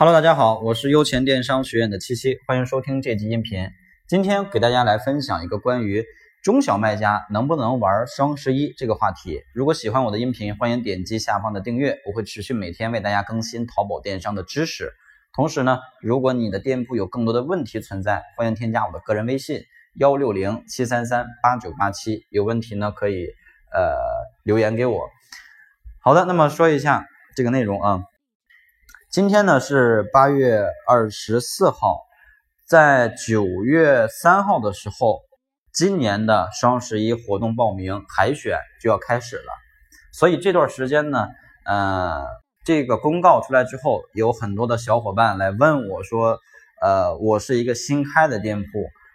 Hello，大家好，我是优钱电商学院的七七，欢迎收听这集音频。今天给大家来分享一个关于中小卖家能不能玩双十一这个话题。如果喜欢我的音频，欢迎点击下方的订阅，我会持续每天为大家更新淘宝电商的知识。同时呢，如果你的店铺有更多的问题存在，欢迎添加我的个人微信幺六零七三三八九八七，有问题呢可以呃留言给我。好的，那么说一下这个内容啊。今天呢是八月二十四号，在九月三号的时候，今年的双十一活动报名海选就要开始了。所以这段时间呢，呃，这个公告出来之后，有很多的小伙伴来问我说，呃，我是一个新开的店铺，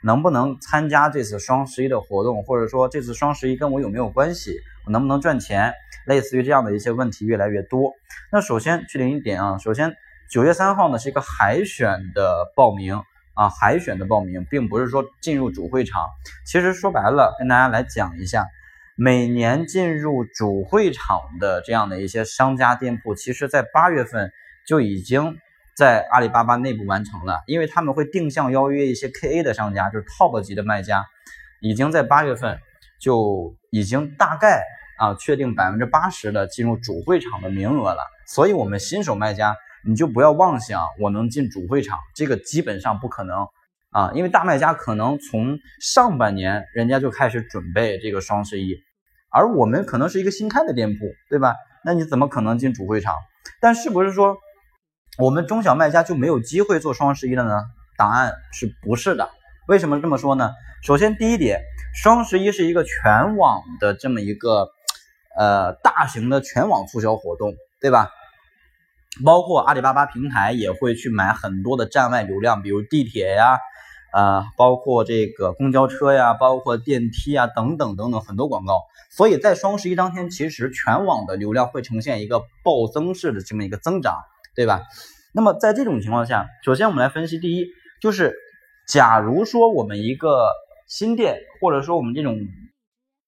能不能参加这次双十一的活动，或者说这次双十一跟我有没有关系？能不能赚钱？类似于这样的一些问题越来越多。那首先确定一点啊，首先九月三号呢是一个海选的报名啊，海选的报名，并不是说进入主会场。其实说白了，跟大家来讲一下，每年进入主会场的这样的一些商家店铺，其实在八月份就已经在阿里巴巴内部完成了，因为他们会定向邀约一些 KA 的商家，就是 top 级的卖家，已经在八月份。就已经大概啊确定百分之八十的进入主会场的名额了，所以我们新手卖家你就不要妄想我能进主会场，这个基本上不可能啊，因为大卖家可能从上半年人家就开始准备这个双十一，而我们可能是一个新开的店铺，对吧？那你怎么可能进主会场？但是不是说我们中小卖家就没有机会做双十一了呢？答案是不是的？为什么这么说呢？首先第一点。双十一是一个全网的这么一个呃大型的全网促销活动，对吧？包括阿里巴巴平台也会去买很多的站外流量，比如地铁呀，呃，包括这个公交车呀，包括电梯啊等等等等很多广告。所以在双十一当天，其实全网的流量会呈现一个暴增式的这么一个增长，对吧？那么在这种情况下，首先我们来分析，第一就是假如说我们一个。新店或者说我们这种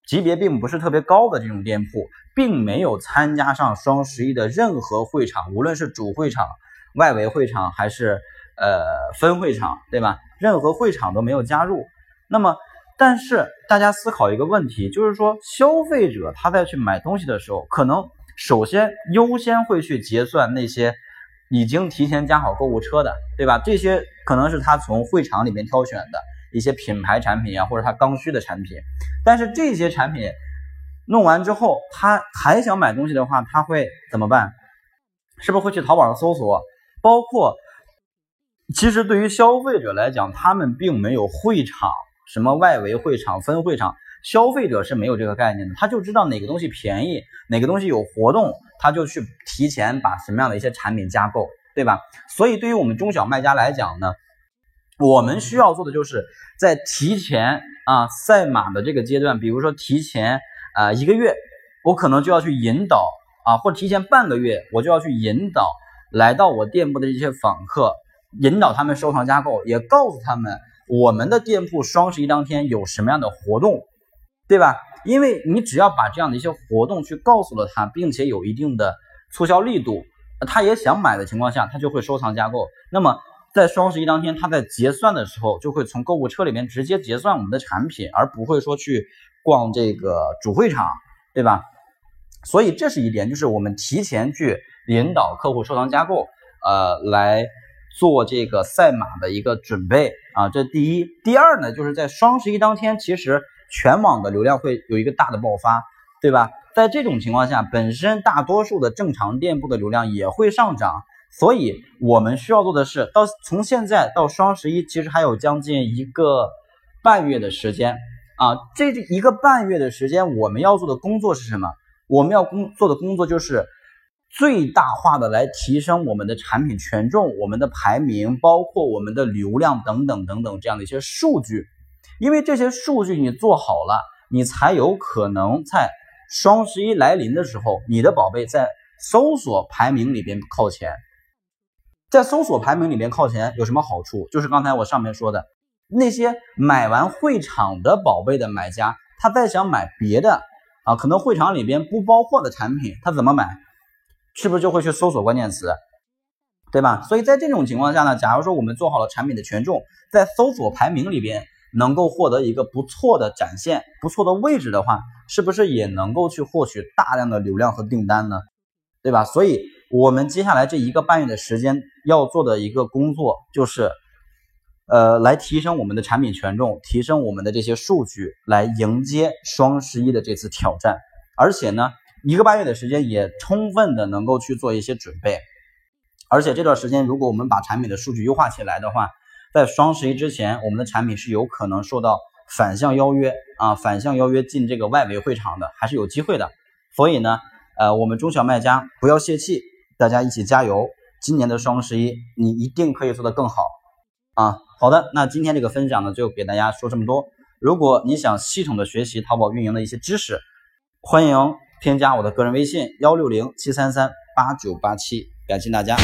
级别并不是特别高的这种店铺，并没有参加上双十一的任何会场，无论是主会场、外围会场还是呃分会场，对吧？任何会场都没有加入。那么，但是大家思考一个问题，就是说消费者他在去买东西的时候，可能首先优先会去结算那些已经提前加好购物车的，对吧？这些可能是他从会场里面挑选的。一些品牌产品啊，或者他刚需的产品，但是这些产品弄完之后，他还想买东西的话，他会怎么办？是不是会去淘宝上搜索？包括，其实对于消费者来讲，他们并没有会场，什么外围会场、分会场，消费者是没有这个概念的，他就知道哪个东西便宜，哪个东西有活动，他就去提前把什么样的一些产品加购，对吧？所以对于我们中小卖家来讲呢？我们需要做的就是在提前啊赛马的这个阶段，比如说提前啊一个月，我可能就要去引导啊，或者提前半个月，我就要去引导来到我店铺的一些访客，引导他们收藏加购，也告诉他们我们的店铺双十一当天有什么样的活动，对吧？因为你只要把这样的一些活动去告诉了他，并且有一定的促销力度，他也想买的情况下，他就会收藏加购。那么。在双十一当天，他在结算的时候就会从购物车里面直接结算我们的产品，而不会说去逛这个主会场，对吧？所以这是一点，就是我们提前去引导客户收藏加购，呃，来做这个赛马的一个准备啊。这第一，第二呢，就是在双十一当天，其实全网的流量会有一个大的爆发，对吧？在这种情况下，本身大多数的正常店铺的流量也会上涨。所以我们需要做的是，到从现在到双十一，其实还有将近一个半月的时间啊。这一个半月的时间，我们要做的工作是什么？我们要工做的工作就是最大化的来提升我们的产品权重、我们的排名，包括我们的流量等等等等这样的一些数据。因为这些数据你做好了，你才有可能在双十一来临的时候，你的宝贝在搜索排名里边靠前。在搜索排名里面靠前有什么好处？就是刚才我上面说的，那些买完会场的宝贝的买家，他再想买别的啊，可能会场里边不包括的产品，他怎么买？是不是就会去搜索关键词？对吧？所以在这种情况下呢，假如说我们做好了产品的权重，在搜索排名里边能够获得一个不错的展现、不错的位置的话，是不是也能够去获取大量的流量和订单呢？对吧？所以我们接下来这一个半月的时间要做的一个工作就是，呃，来提升我们的产品权重，提升我们的这些数据，来迎接双十一的这次挑战。而且呢，一个半月的时间也充分的能够去做一些准备。而且这段时间，如果我们把产品的数据优化起来的话，在双十一之前，我们的产品是有可能受到反向邀约啊，反向邀约进这个外围会场的，还是有机会的。所以呢，呃，我们中小卖家不要泄气，大家一起加油！今年的双十一，你一定可以做得更好啊！好的，那今天这个分享呢，就给大家说这么多。如果你想系统的学习淘宝运营的一些知识，欢迎添加我的个人微信幺六零七三三八九八七，感谢大家。